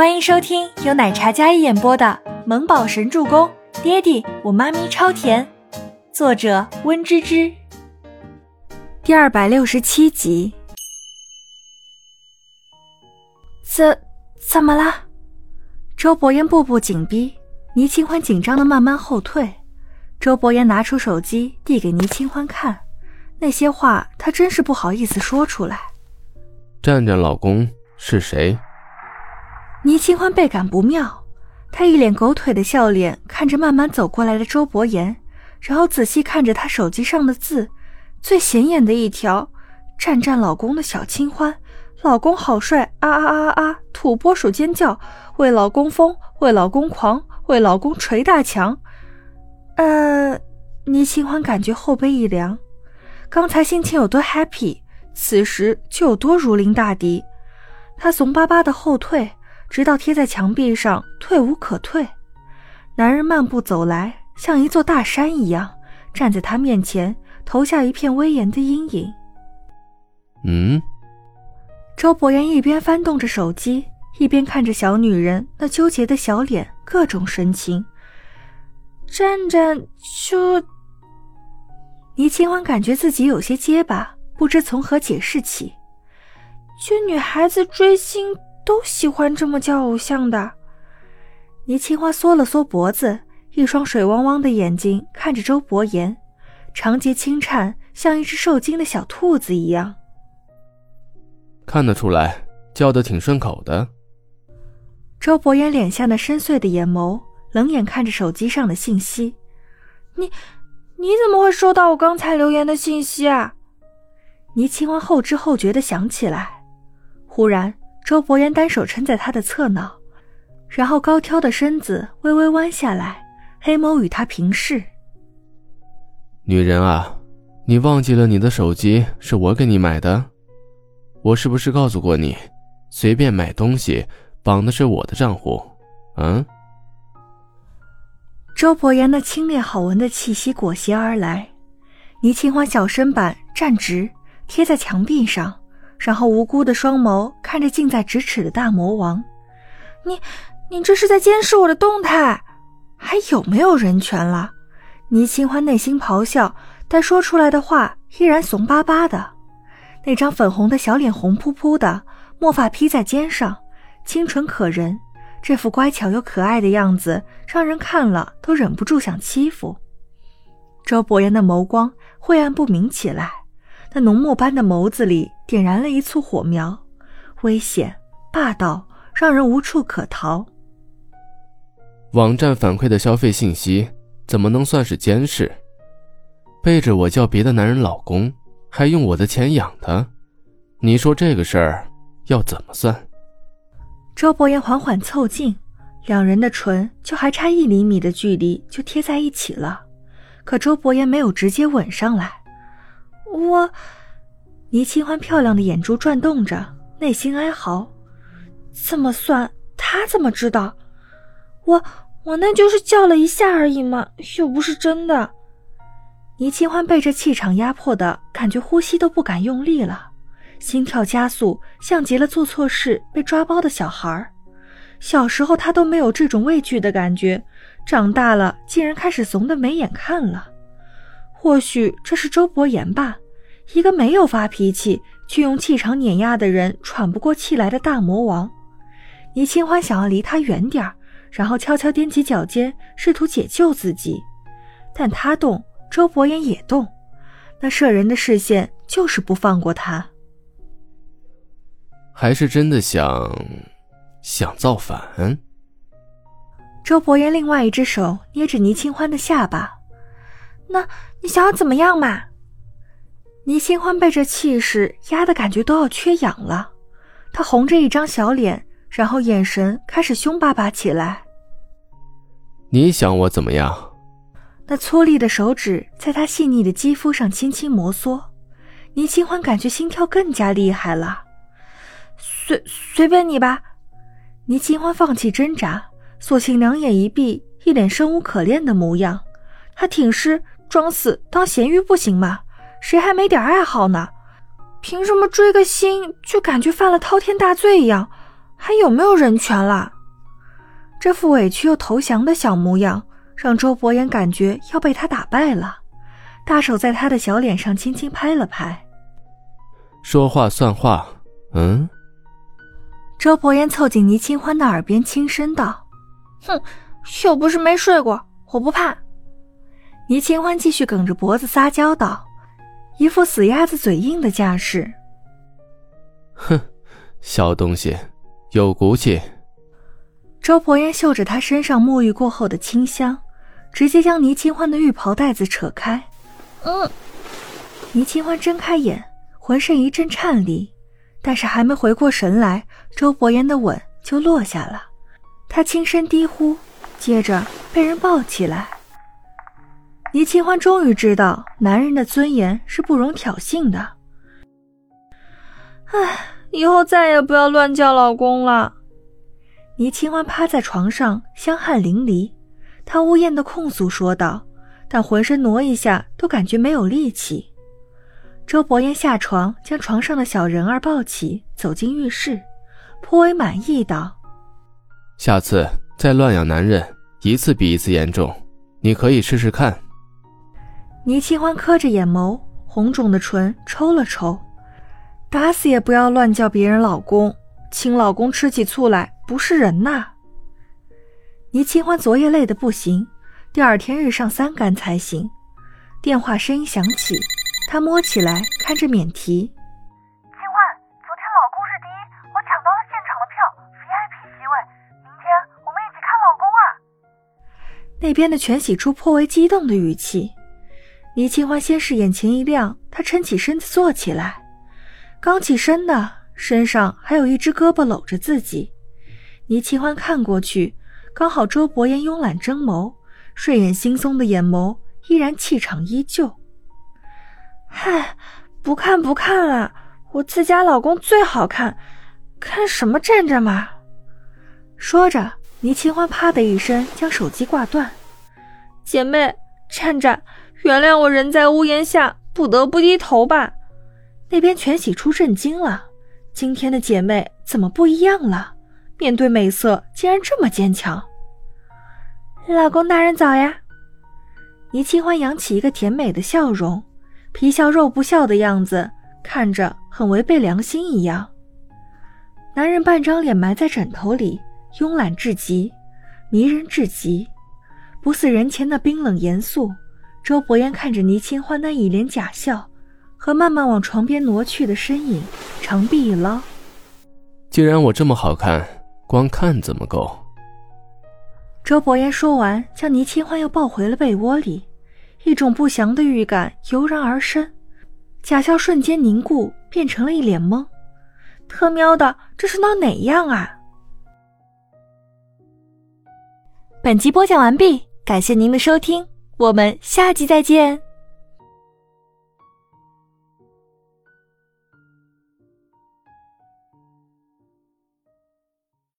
欢迎收听由奶茶嘉一演播的《萌宝神助攻》，爹地我妈咪超甜，作者温芝芝。第二百六十七集。怎怎么了？周伯言步步紧逼，倪清欢紧张的慢慢后退。周伯言拿出手机递给倪清欢看，那些话他真是不好意思说出来。战战老公是谁？倪清欢倍感不妙，她一脸狗腿的笑脸看着慢慢走过来的周伯言，然后仔细看着他手机上的字，最显眼的一条“战战老公的小清欢”，老公好帅啊啊啊啊！土拨鼠尖叫，为老公疯，为老公狂，为老公捶大墙。呃，倪清欢感觉后背一凉，刚才心情有多 happy，此时就有多如临大敌。她怂巴巴的后退。直到贴在墙壁上，退无可退。男人漫步走来，像一座大山一样站在他面前，投下一片威严的阴影。嗯。周伯言一边翻动着手机，一边看着小女人那纠结的小脸，各种神情。战战就，倪清欢感觉自己有些结巴，不知从何解释起。就女孩子追星。都喜欢这么叫偶像的。倪青花缩了缩脖子，一双水汪汪的眼睛看着周伯言，长睫轻颤，像一只受惊的小兔子一样。看得出来，叫的挺顺口的。周伯言脸下那深邃的眼眸，冷眼看着手机上的信息。你，你怎么会收到我刚才留言的信息啊？倪清欢后知后觉的想起来，忽然。周伯言单手撑在他的侧脑，然后高挑的身子微微弯下来，黑眸与他平视。女人啊，你忘记了你的手机是我给你买的？我是不是告诉过你，随便买东西绑的是我的账户？嗯？周伯言那清冽好闻的气息裹挟而来，倪清欢小身板站直，贴在墙壁上。然后无辜的双眸看着近在咫尺的大魔王，你，你这是在监视我的动态，还有没有人权了？倪清欢内心咆哮，但说出来的话依然怂巴巴的。那张粉红的小脸红扑扑的，墨发披在肩上，清纯可人，这副乖巧又可爱的样子，让人看了都忍不住想欺负。周伯言的眸光晦暗不明起来。那浓墨般的眸子里点燃了一簇火苗，危险、霸道，让人无处可逃。网站反馈的消费信息怎么能算是监视？背着我叫别的男人老公，还用我的钱养他，你说这个事儿要怎么算？周伯言缓缓凑近，两人的唇就还差一厘米的距离就贴在一起了，可周伯言没有直接吻上来。我，倪清欢漂亮的眼珠转动着，内心哀嚎。这么算，他怎么知道？我我那就是叫了一下而已嘛，又不是真的。倪清欢被这气场压迫的感觉，呼吸都不敢用力了，心跳加速，像极了做错事被抓包的小孩儿。小时候他都没有这种畏惧的感觉，长大了竟然开始怂得没眼看了。或许这是周伯言吧，一个没有发脾气却用气场碾压的人喘不过气来的大魔王。倪清欢想要离他远点儿，然后悄悄踮起脚尖，试图解救自己。但他动，周伯言也动，那摄人的视线就是不放过他。还是真的想，想造反？周伯言另外一只手捏着倪清欢的下巴。那你想要怎么样嘛？倪清欢被这气势压得感觉都要缺氧了，她红着一张小脸，然后眼神开始凶巴巴起来。你想我怎么样？那粗粝的手指在她细腻的肌肤上轻轻摩挲，倪清欢感觉心跳更加厉害了。随随便你吧。倪清欢放弃挣扎，索性两眼一闭，一脸生无可恋的模样。她挺尸。装死当咸鱼不行吗？谁还没点爱好呢？凭什么追个星就感觉犯了滔天大罪一样？还有没有人权了？这副委屈又投降的小模样，让周伯言感觉要被他打败了，大手在他的小脸上轻轻拍了拍。说话算话，嗯？周伯言凑近倪清欢的耳边轻声道：“哼，又不是没睡过，我不怕。”倪清欢继续梗着脖子撒娇道，一副死鸭子嘴硬的架势。哼，小东西，有骨气。周伯言嗅着他身上沐浴过后的清香，直接将倪清欢的浴袍带子扯开。嗯，倪清欢睁开眼。浑身一阵颤栗，但是还没回过神来，周伯言的吻就落下了。他轻声低呼，接着被人抱起来。倪清欢终于知道，男人的尊严是不容挑衅的。唉，以后再也不要乱叫老公了。倪清欢趴在床上，香汗淋漓，她呜咽的控诉说道，但浑身挪一下都感觉没有力气。周伯言下床，将床上的小人儿抱起，走进浴室，颇为满意道：“下次再乱咬男人，一次比一次严重，你可以试试看。”倪清欢磕着眼眸，红肿的唇抽了抽，打死也不要乱叫别人老公，亲老公吃起醋来不是人呐。倪清欢昨夜累得不行，第二天日上三竿才行。电话声音响起。她摸起来看着免提，清欢，昨天老公是第一，我抢到了现场的票，VIP 席位，明天我们一起看老公啊！那边的全喜初颇为激动的语气，倪清欢先是眼前一亮，他撑起身子坐起来，刚起身的身上还有一只胳膊搂着自己，倪清欢看过去，刚好周伯言慵懒睁眸，睡眼惺忪的眼眸依然气场依旧。嗨，不看不看了，我自家老公最好看，看什么站着嘛？说着，倪清欢啪的一声将手机挂断。姐妹，站站，原谅我人在屋檐下，不得不低头吧。那边全喜初震惊了，今天的姐妹怎么不一样了？面对美色竟然这么坚强。老公大人早呀！倪清欢扬起一个甜美的笑容。皮笑肉不笑的样子，看着很违背良心一样。男人半张脸埋在枕头里，慵懒至极，迷人至极，不似人前的冰冷严肃。周伯言看着倪清欢那一脸假笑和慢慢往床边挪去的身影，长臂一捞。既然我这么好看，光看怎么够？周伯言说完，将倪清欢又抱回了被窝里。一种不祥的预感油然而生，假笑瞬间凝固，变成了一脸懵。特喵的，这是闹哪样啊？本集播讲完毕，感谢您的收听，我们下集再见。